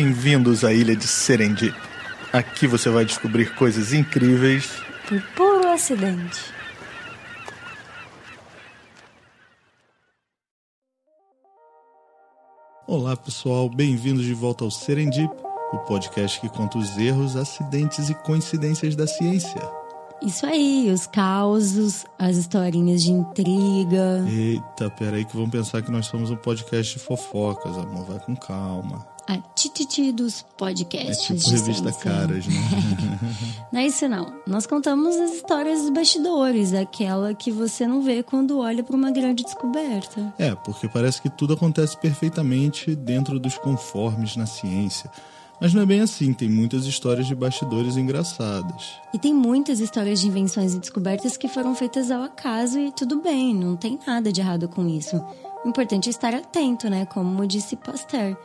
Bem-vindos à ilha de Serendip. Aqui você vai descobrir coisas incríveis por puro acidente. Olá pessoal, bem-vindos de volta ao Serendip, o podcast que conta os erros, acidentes e coincidências da ciência. Isso aí, os causos, as historinhas de intriga. Eita, peraí que vão pensar que nós somos um podcast de fofocas, amor, vai com calma. A tititi dos podcasts. É tipo revista ciência. Caras, né? não é isso não. Nós contamos as histórias dos bastidores, aquela que você não vê quando olha para uma grande descoberta. É, porque parece que tudo acontece perfeitamente dentro dos conformes na ciência. Mas não é bem assim, tem muitas histórias de bastidores engraçadas. E tem muitas histórias de invenções e descobertas que foram feitas ao acaso e tudo bem, não tem nada de errado com isso. O importante é estar atento, né? Como disse Pasteur.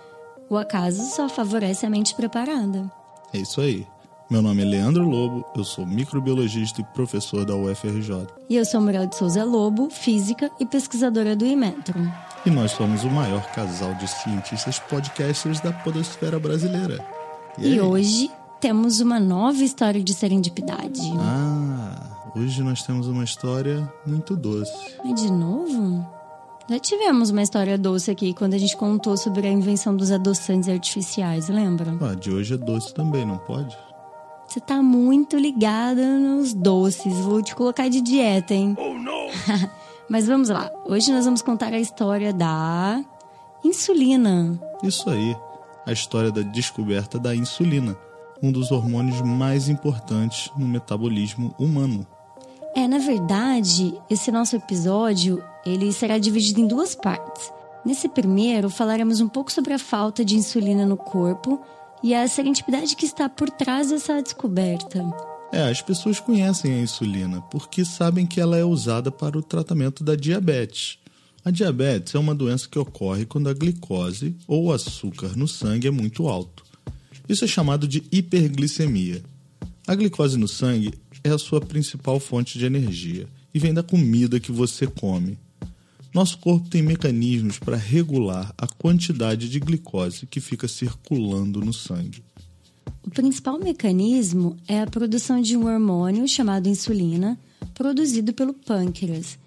O acaso só favorece a mente preparada. É isso aí. Meu nome é Leandro Lobo, eu sou microbiologista e professor da UFRJ. E eu sou Muriel de Souza Lobo, física e pesquisadora do Imetro. E nós somos o maior casal de cientistas podcasters da podosfera brasileira. E, e hoje temos uma nova história de serendipidade. Ah, hoje nós temos uma história muito doce. Mas de novo? Já tivemos uma história doce aqui quando a gente contou sobre a invenção dos adoçantes artificiais, lembra? Ah, de hoje é doce também, não pode? Você tá muito ligada nos doces. Vou te colocar de dieta, hein? Oh, não! Mas vamos lá. Hoje nós vamos contar a história da insulina. Isso aí. A história da descoberta da insulina, um dos hormônios mais importantes no metabolismo humano. É, na verdade, esse nosso episódio, ele será dividido em duas partes. Nesse primeiro, falaremos um pouco sobre a falta de insulina no corpo e a serendipidade que está por trás dessa descoberta. É, as pessoas conhecem a insulina porque sabem que ela é usada para o tratamento da diabetes. A diabetes é uma doença que ocorre quando a glicose ou açúcar no sangue é muito alto. Isso é chamado de hiperglicemia. A glicose no sangue é a sua principal fonte de energia e vem da comida que você come. Nosso corpo tem mecanismos para regular a quantidade de glicose que fica circulando no sangue. O principal mecanismo é a produção de um hormônio chamado insulina, produzido pelo pâncreas.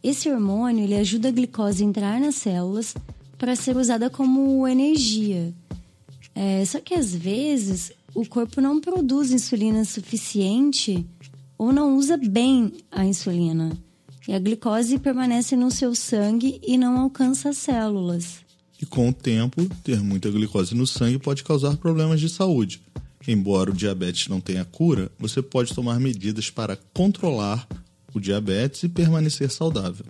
Esse hormônio ele ajuda a glicose a entrar nas células para ser usada como energia. É, só que às vezes o corpo não produz insulina suficiente ou não usa bem a insulina e a glicose permanece no seu sangue e não alcança as células. E com o tempo, ter muita glicose no sangue pode causar problemas de saúde. Embora o diabetes não tenha cura, você pode tomar medidas para controlar o diabetes e permanecer saudável.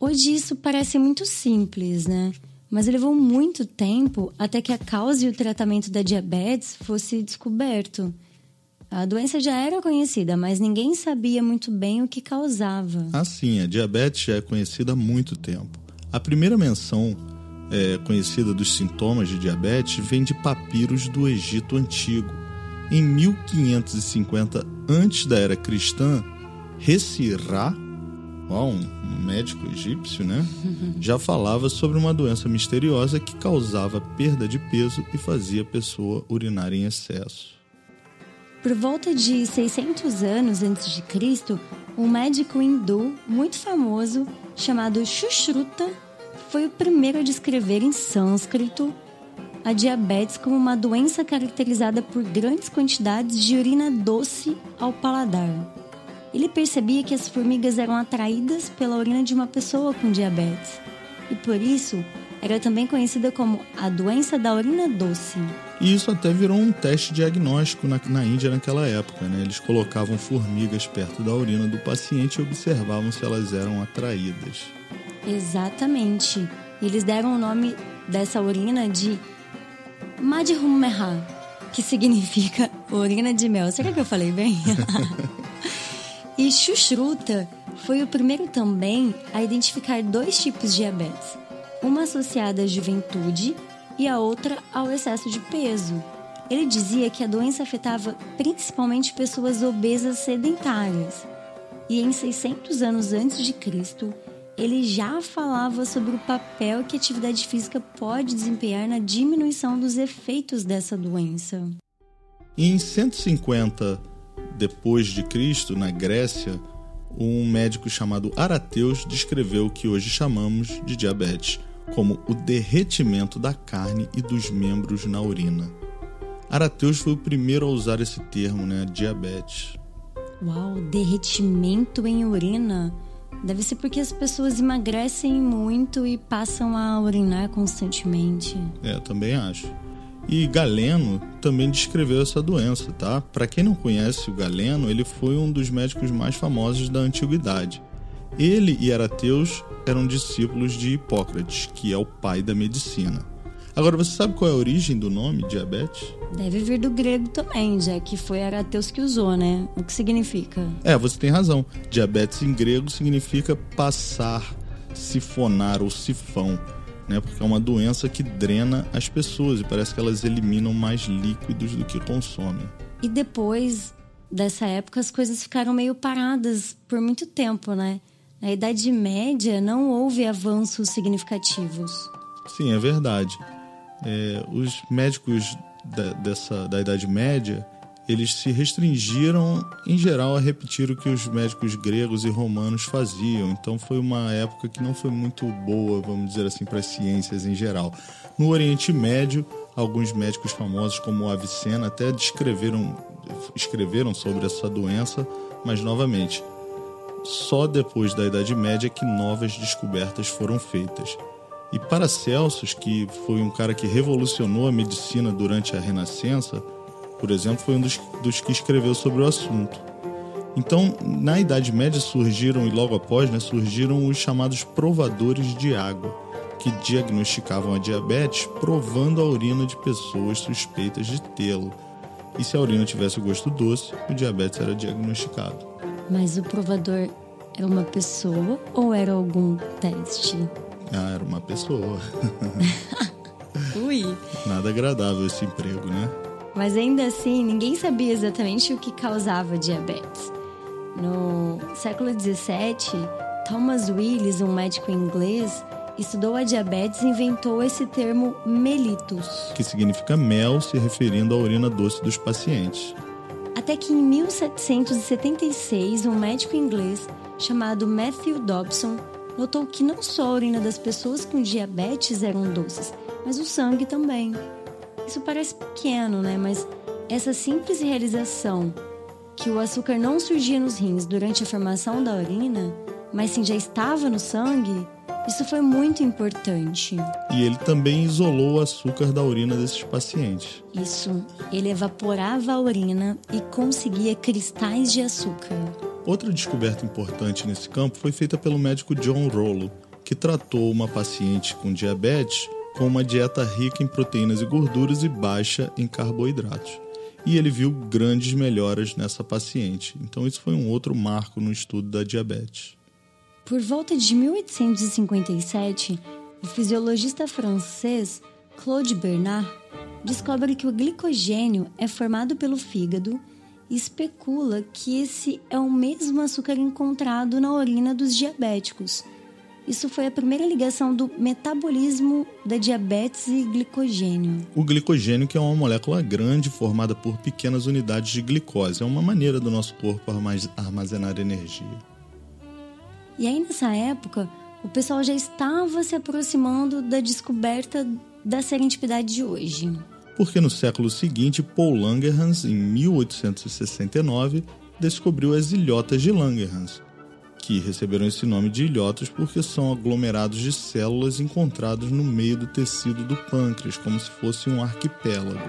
Hoje isso parece muito simples, né? Mas levou muito tempo até que a causa e o tratamento da diabetes fosse descoberto. A doença já era conhecida, mas ninguém sabia muito bem o que causava. Ah, sim, a diabetes já é conhecida há muito tempo. A primeira menção é, conhecida dos sintomas de diabetes vem de papiros do Egito Antigo. Em 1550 antes da era cristã, Ressirá, um médico egípcio, né, já falava sobre uma doença misteriosa que causava perda de peso e fazia a pessoa urinar em excesso. Por volta de 600 anos antes de Cristo, um médico hindu muito famoso chamado Shushruta foi o primeiro a descrever em sânscrito a diabetes como uma doença caracterizada por grandes quantidades de urina doce ao paladar. Ele percebia que as formigas eram atraídas pela urina de uma pessoa com diabetes e por isso era também conhecida como a doença da urina doce. E isso até virou um teste diagnóstico na, na Índia naquela época. Né? Eles colocavam formigas perto da urina do paciente e observavam se elas eram atraídas. Exatamente. Eles deram o nome dessa urina de Madhummeha, que significa urina de mel. Será que eu falei bem? e Shushruta foi o primeiro também a identificar dois tipos de diabetes uma associada à juventude e a outra ao excesso de peso. Ele dizia que a doença afetava principalmente pessoas obesas sedentárias. E em 600 anos antes de Cristo, ele já falava sobre o papel que a atividade física pode desempenhar na diminuição dos efeitos dessa doença. Em 150 depois de Cristo, na Grécia, um médico chamado Arateus descreveu o que hoje chamamos de diabetes como o derretimento da carne e dos membros na urina. Arateus foi o primeiro a usar esse termo, né, diabetes. Uau, derretimento em urina. Deve ser porque as pessoas emagrecem muito e passam a urinar constantemente. É, também acho. E Galeno também descreveu essa doença, tá? Para quem não conhece o Galeno, ele foi um dos médicos mais famosos da antiguidade. Ele e Arateus eram discípulos de Hipócrates, que é o pai da medicina. Agora, você sabe qual é a origem do nome diabetes? Deve vir do grego também, já que foi Arateus que usou, né? O que significa? É, você tem razão. Diabetes em grego significa passar, sifonar ou sifão, né? Porque é uma doença que drena as pessoas e parece que elas eliminam mais líquidos do que consomem. E depois dessa época as coisas ficaram meio paradas por muito tempo, né? Na Idade Média não houve avanços significativos. Sim, é verdade é, os médicos da, dessa, da Idade Média eles se restringiram, em geral, a repetir o que os médicos gregos e romanos faziam. Então, foi uma época que não foi muito boa, vamos dizer assim, para as ciências em geral. No Oriente Médio, alguns médicos famosos, como Avicena, até descreveram, escreveram sobre essa doença, mas, novamente, só depois da Idade Média que novas descobertas foram feitas. E Paracelsus, que foi um cara que revolucionou a medicina durante a Renascença, por exemplo, foi um dos, dos que escreveu sobre o assunto. Então, na Idade Média surgiram, e logo após, né, surgiram os chamados provadores de água, que diagnosticavam a diabetes provando a urina de pessoas suspeitas de tê-lo. E se a urina tivesse o gosto doce, o diabetes era diagnosticado. Mas o provador era uma pessoa ou era algum teste? Ah, era uma pessoa. Ui. Nada agradável esse emprego, né? Mas ainda assim, ninguém sabia exatamente o que causava diabetes. No século XVII, Thomas Willis, um médico inglês, estudou a diabetes e inventou esse termo mellitus, que significa mel, se referindo à urina doce dos pacientes. Até que em 1776, um médico inglês chamado Matthew Dobson notou que não só a urina das pessoas com diabetes eram doces, mas o sangue também. Isso parece pequeno, né? Mas essa simples realização que o açúcar não surgia nos rins durante a formação da urina, mas sim já estava no sangue, isso foi muito importante. E ele também isolou o açúcar da urina desses pacientes. Isso, ele evaporava a urina e conseguia cristais de açúcar. Outra descoberta importante nesse campo foi feita pelo médico John Rollo, que tratou uma paciente com diabetes com uma dieta rica em proteínas e gorduras e baixa em carboidratos. E ele viu grandes melhoras nessa paciente. Então, isso foi um outro marco no estudo da diabetes. Por volta de 1857, o fisiologista francês Claude Bernard descobre que o glicogênio é formado pelo fígado especula que esse é o mesmo açúcar encontrado na urina dos diabéticos. Isso foi a primeira ligação do metabolismo da diabetes e glicogênio. O glicogênio que é uma molécula grande formada por pequenas unidades de glicose. É uma maneira do nosso corpo armazenar energia. E aí nessa época, o pessoal já estava se aproximando da descoberta da serendipidade de hoje porque no século seguinte Paul Langerhans, em 1869, descobriu as ilhotas de Langerhans, que receberam esse nome de ilhotas porque são aglomerados de células encontrados no meio do tecido do pâncreas, como se fosse um arquipélago.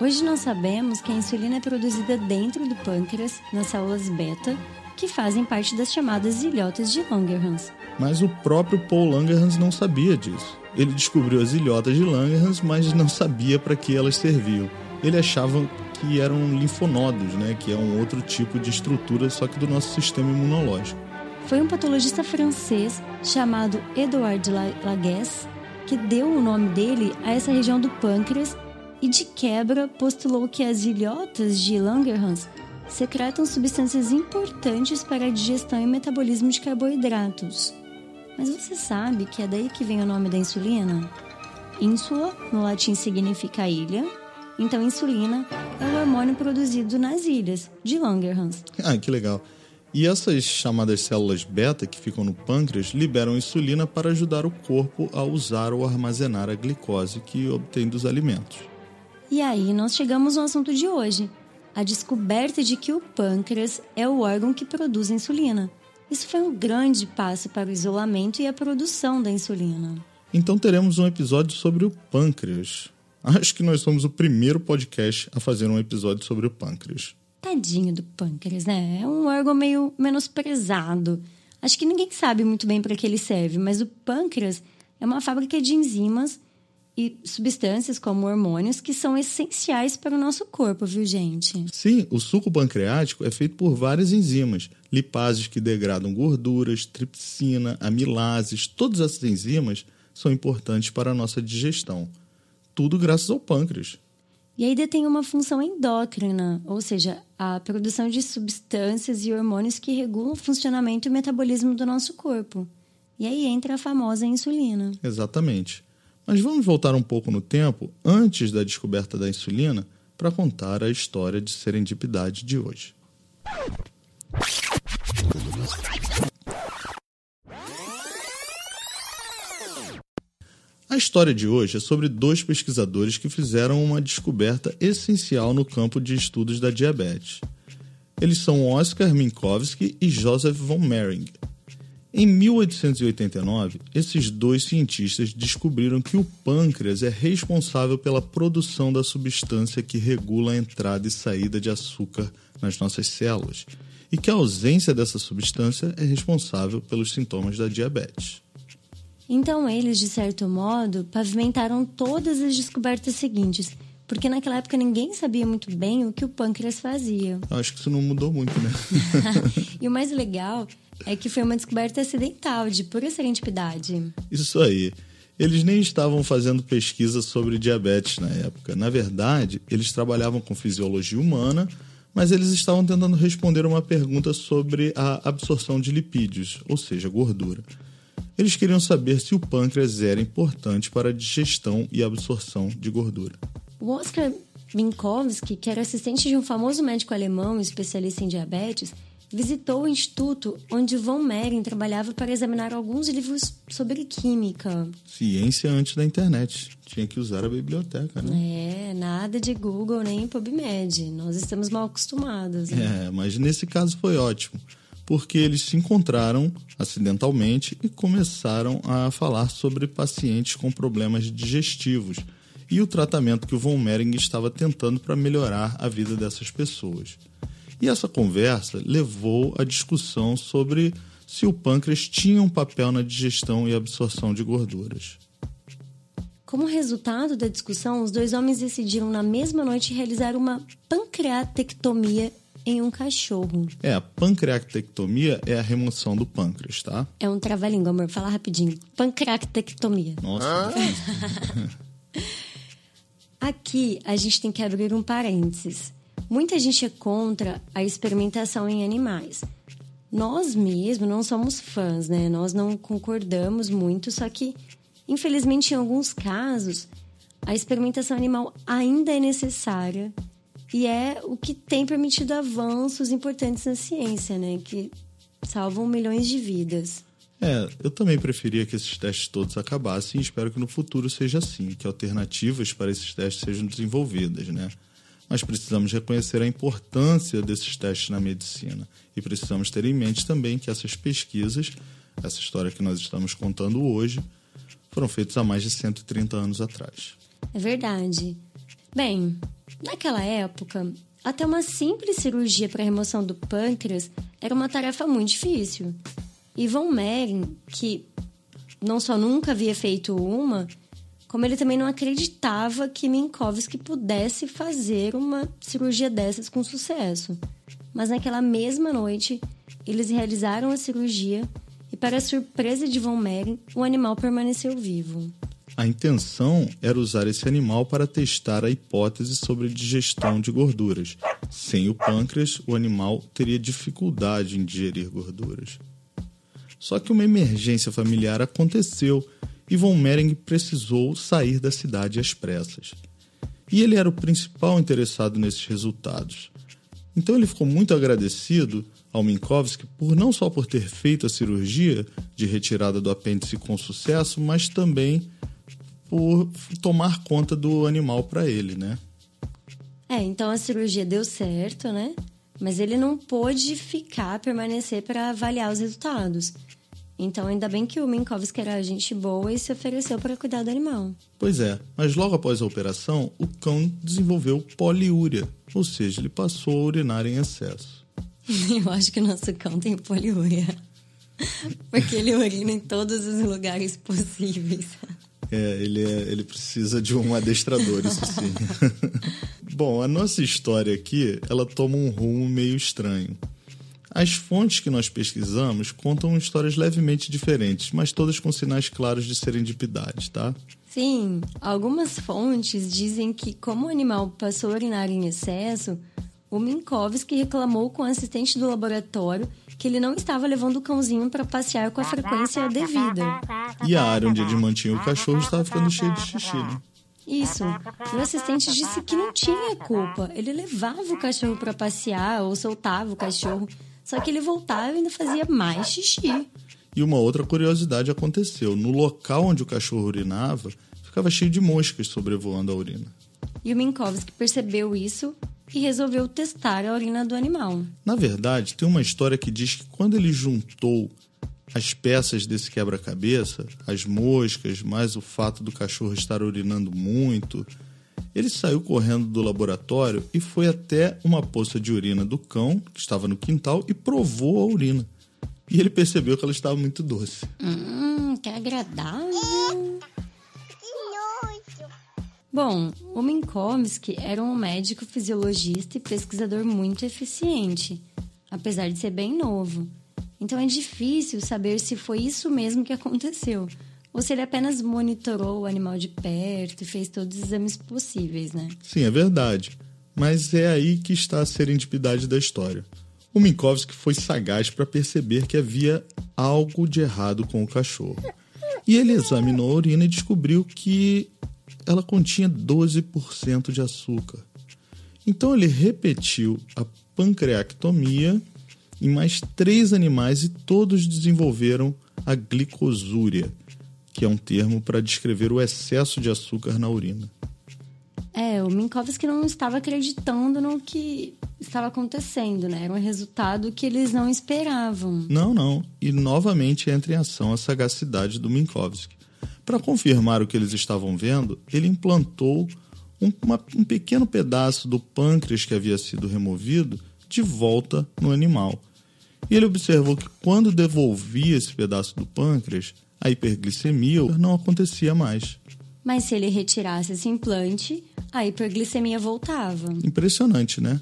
Hoje nós sabemos que a insulina é produzida dentro do pâncreas, nas células beta, que fazem parte das chamadas ilhotas de Langerhans. Mas o próprio Paul Langerhans não sabia disso. Ele descobriu as ilhotas de Langerhans, mas não sabia para que elas serviam. Ele achava que eram linfonodos, né, que é um outro tipo de estrutura, só que do nosso sistema imunológico. Foi um patologista francês chamado Edouard Laguesse que deu o nome dele a essa região do pâncreas e de quebra postulou que as ilhotas de Langerhans secretam substâncias importantes para a digestão e metabolismo de carboidratos. Mas você sabe que é daí que vem o nome da insulina? Ínsula, no latim, significa ilha. Então, insulina é o hormônio produzido nas ilhas de Langerhans. Ah, que legal. E essas chamadas células beta que ficam no pâncreas liberam insulina para ajudar o corpo a usar ou armazenar a glicose que obtém dos alimentos. E aí nós chegamos no assunto de hoje, a descoberta de que o pâncreas é o órgão que produz insulina. Isso foi um grande passo para o isolamento e a produção da insulina. Então teremos um episódio sobre o pâncreas. Acho que nós somos o primeiro podcast a fazer um episódio sobre o pâncreas. Tadinho do pâncreas, né? É um órgão meio menosprezado. Acho que ninguém sabe muito bem para que ele serve, mas o pâncreas é uma fábrica de enzimas e substâncias como hormônios que são essenciais para o nosso corpo, viu, gente? Sim, o suco pancreático é feito por várias enzimas, lipases que degradam gorduras, tripsina, amilases, todas essas enzimas são importantes para a nossa digestão. Tudo graças ao pâncreas. E ainda tem uma função endócrina, ou seja, a produção de substâncias e hormônios que regulam o funcionamento e o metabolismo do nosso corpo. E aí entra a famosa insulina. Exatamente. Mas vamos voltar um pouco no tempo, antes da descoberta da insulina, para contar a história de serendipidade de hoje. A história de hoje é sobre dois pesquisadores que fizeram uma descoberta essencial no campo de estudos da diabetes. Eles são Oscar Minkowski e Joseph von Mering. Em 1889, esses dois cientistas descobriram que o pâncreas é responsável pela produção da substância que regula a entrada e saída de açúcar nas nossas células, e que a ausência dessa substância é responsável pelos sintomas da diabetes. Então, eles, de certo modo, pavimentaram todas as descobertas seguintes, porque naquela época ninguém sabia muito bem o que o pâncreas fazia. Eu acho que isso não mudou muito, né? e o mais legal é que foi uma descoberta acidental, de pura serendipidade. Isso aí. Eles nem estavam fazendo pesquisa sobre diabetes na época. Na verdade, eles trabalhavam com fisiologia humana, mas eles estavam tentando responder uma pergunta sobre a absorção de lipídios, ou seja, gordura. Eles queriam saber se o pâncreas era importante para a digestão e absorção de gordura. O Oscar Minkowski, que era assistente de um famoso médico alemão especialista em diabetes, visitou o instituto onde von Mering trabalhava para examinar alguns livros sobre química. Ciência antes da internet. Tinha que usar a biblioteca, né? É, nada de Google nem PubMed. Nós estamos mal acostumados. Né? É, mas nesse caso foi ótimo, porque eles se encontraram acidentalmente e começaram a falar sobre pacientes com problemas digestivos e o tratamento que o von Mering estava tentando para melhorar a vida dessas pessoas. E essa conversa levou à discussão sobre se o pâncreas tinha um papel na digestão e absorção de gorduras. Como resultado da discussão, os dois homens decidiram na mesma noite realizar uma pancreatectomia em um cachorro. É, a pancreatectomia é a remoção do pâncreas, tá? É um trava-língua, amor. Fala rapidinho. Pancreatectomia. Nossa. Ah. Aqui a gente tem que abrir um parênteses. Muita gente é contra a experimentação em animais. Nós mesmos não somos fãs, né? Nós não concordamos muito, só que, infelizmente, em alguns casos, a experimentação animal ainda é necessária e é o que tem permitido avanços importantes na ciência, né? Que salvam milhões de vidas. É, eu também preferia que esses testes todos acabassem e espero que no futuro seja assim, que alternativas para esses testes sejam desenvolvidas, né? mas precisamos reconhecer a importância desses testes na medicina e precisamos ter em mente também que essas pesquisas, essa história que nós estamos contando hoje, foram feitas há mais de 130 anos atrás. É verdade. Bem, naquela época, até uma simples cirurgia para remoção do pâncreas era uma tarefa muito difícil. Von Mering, que não só nunca havia feito uma, como ele também não acreditava que Minkowski pudesse fazer uma cirurgia dessas com sucesso. Mas naquela mesma noite, eles realizaram a cirurgia e, para surpresa de Von Mering, o animal permaneceu vivo. A intenção era usar esse animal para testar a hipótese sobre digestão de gorduras. Sem o pâncreas, o animal teria dificuldade em digerir gorduras. Só que uma emergência familiar aconteceu e von Mering precisou sair da cidade às pressas. E ele era o principal interessado nesses resultados. Então ele ficou muito agradecido ao Minkowski por não só por ter feito a cirurgia de retirada do apêndice com sucesso, mas também por tomar conta do animal para ele, né? É, então a cirurgia deu certo, né? Mas ele não pôde ficar, permanecer para avaliar os resultados. Então, ainda bem que o Minkowski era gente boa e se ofereceu para cuidar do animal. Pois é, mas logo após a operação, o cão desenvolveu poliúria, ou seja, ele passou a urinar em excesso. Eu acho que o nosso cão tem poliúria. Porque ele urina em todos os lugares possíveis. É, ele, é, ele precisa de um adestrador, isso sim. Bom, a nossa história aqui, ela toma um rumo meio estranho. As fontes que nós pesquisamos contam histórias levemente diferentes, mas todas com sinais claros de serendipidade, tá? Sim, algumas fontes dizem que, como o animal passou a urinar em excesso, o Minkowski reclamou com o assistente do laboratório que ele não estava levando o cãozinho para passear com a frequência devida. E a área onde ele mantinha o cachorro estava ficando cheia de xixi, né? Isso. E o assistente disse que não tinha culpa. Ele levava o cachorro para passear ou soltava o cachorro só que ele voltava e ainda fazia mais xixi. E uma outra curiosidade aconteceu. No local onde o cachorro urinava, ficava cheio de moscas sobrevoando a urina. E o Minkowski percebeu isso e resolveu testar a urina do animal. Na verdade, tem uma história que diz que quando ele juntou as peças desse quebra-cabeça, as moscas, mais o fato do cachorro estar urinando muito, ele saiu correndo do laboratório e foi até uma poça de urina do cão, que estava no quintal, e provou a urina. E ele percebeu que ela estava muito doce. Hum, que agradável. Bom, o Minkowski era um médico fisiologista e pesquisador muito eficiente, apesar de ser bem novo. Então é difícil saber se foi isso mesmo que aconteceu ou se ele apenas monitorou o animal de perto e fez todos os exames possíveis, né? Sim, é verdade. Mas é aí que está a serendipidade da história. O Minkowski foi sagaz para perceber que havia algo de errado com o cachorro. E ele examinou a urina e descobriu que ela continha 12% de açúcar. Então ele repetiu a pancreactomia em mais três animais e todos desenvolveram a glicosúria, que é um termo para descrever o excesso de açúcar na urina. É, o Minkowski não estava acreditando no que estava acontecendo, né? Era um resultado que eles não esperavam. Não, não. E novamente entra em ação a sagacidade do Minkowski. Para confirmar o que eles estavam vendo, ele implantou um, uma, um pequeno pedaço do pâncreas que havia sido removido de volta no animal. E ele observou que quando devolvia esse pedaço do pâncreas, a hiperglicemia não acontecia mais. Mas se ele retirasse esse implante, a hiperglicemia voltava. Impressionante, né?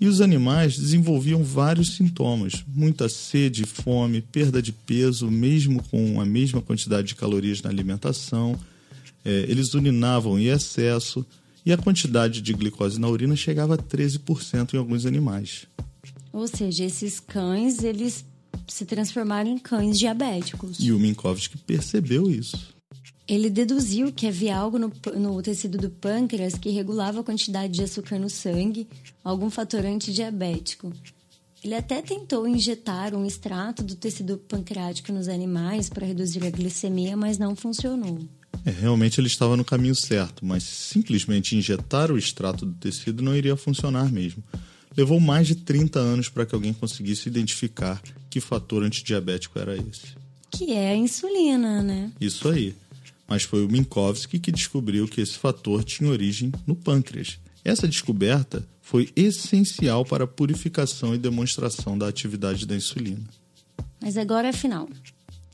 E os animais desenvolviam vários sintomas: muita sede, fome, perda de peso, mesmo com a mesma quantidade de calorias na alimentação. É, eles urinavam em excesso e a quantidade de glicose na urina chegava a 13% em alguns animais. Ou seja, esses cães, eles se transformaram em cães diabéticos. E o Minkowski percebeu isso. Ele deduziu que havia algo no, no, tecido do pâncreas que regulava a quantidade de açúcar no sangue, algum fator antidiabético. Ele até tentou injetar um extrato do tecido pancreático nos animais para reduzir a glicemia, mas não funcionou. É, realmente ele estava no caminho certo, mas simplesmente injetar o extrato do tecido não iria funcionar mesmo. Levou mais de 30 anos para que alguém conseguisse identificar que fator antidiabético era esse. Que é a insulina, né? Isso aí. Mas foi o Minkowski que descobriu que esse fator tinha origem no pâncreas. Essa descoberta foi essencial para a purificação e demonstração da atividade da insulina. Mas agora afinal,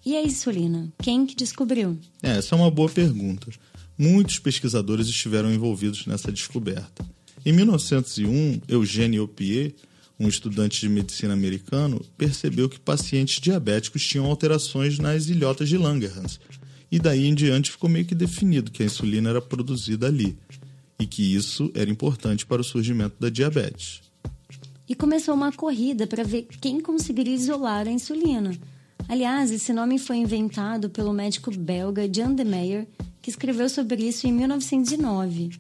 e a insulina? Quem que descobriu? É, essa é uma boa pergunta. Muitos pesquisadores estiveram envolvidos nessa descoberta. Em 1901, Eugène Opier um estudante de medicina americano, percebeu que pacientes diabéticos tinham alterações nas ilhotas de Langerhans. E daí em diante ficou meio que definido que a insulina era produzida ali e que isso era importante para o surgimento da diabetes. E começou uma corrida para ver quem conseguiria isolar a insulina. Aliás, esse nome foi inventado pelo médico belga Jan de Meyer, que escreveu sobre isso em 1909.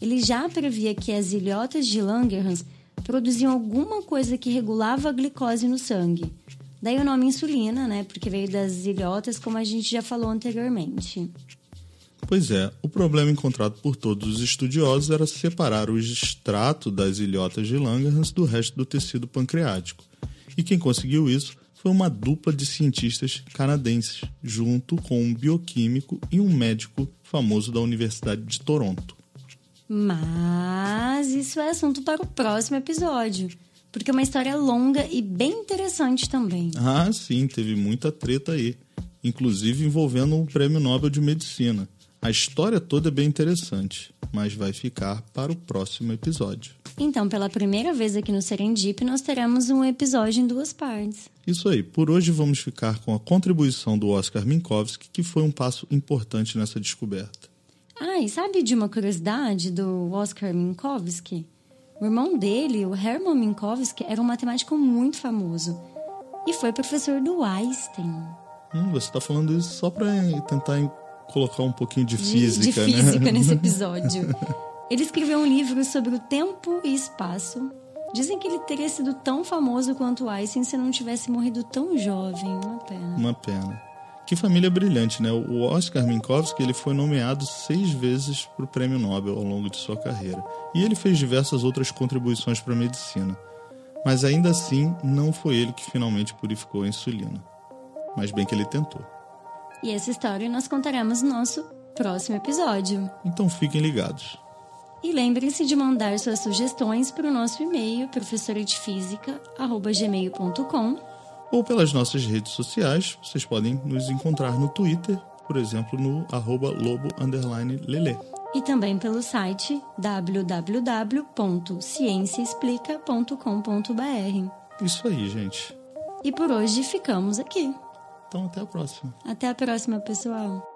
Ele já previa que as ilhotas de Langerhans produziam alguma coisa que regulava a glicose no sangue. Daí o nome insulina, né? Porque veio das ilhotas, como a gente já falou anteriormente. Pois é, o problema encontrado por todos os estudiosos era separar o extrato das ilhotas de Langerhans do resto do tecido pancreático. E quem conseguiu isso foi uma dupla de cientistas canadenses, junto com um bioquímico e um médico famoso da Universidade de Toronto. Mas isso é assunto para o próximo episódio, porque é uma história longa e bem interessante também. Ah, sim, teve muita treta aí, inclusive envolvendo um prêmio Nobel de Medicina. A história toda é bem interessante, mas vai ficar para o próximo episódio. Então, pela primeira vez aqui no Serendip, nós teremos um episódio em duas partes. Isso aí. Por hoje vamos ficar com a contribuição do Oscar Minkowski, que foi um passo importante nessa descoberta. Ah, e sabe de uma curiosidade do Oscar Minkowski? O irmão dele, o Hermann Minkowski, era um matemático muito famoso e foi professor do Einstein. Hum, você está falando isso só para tentar colocar um pouquinho de física, de, de física né? nesse episódio. Ele escreveu um livro sobre o tempo e espaço. Dizem que ele teria sido tão famoso quanto Einstein se não tivesse morrido tão jovem. Uma pena. Uma pena. Que família brilhante, né? O Oscar Minkowski ele foi nomeado seis vezes para o Prêmio Nobel ao longo de sua carreira. E ele fez diversas outras contribuições para a medicina. Mas ainda assim, não foi ele que finalmente purificou a insulina. Mas bem que ele tentou. E essa história nós contaremos no nosso próximo episódio. Então fiquem ligados. E lembrem-se de mandar suas sugestões para o nosso e-mail professoradefísica@gmail.com ou pelas nossas redes sociais. Vocês podem nos encontrar no Twitter, por exemplo, no arroba lobo_lele. E também pelo site www.cienciaexplica.com.br. Isso aí, gente. E por hoje ficamos aqui. Então, até a próxima. Até a próxima, pessoal.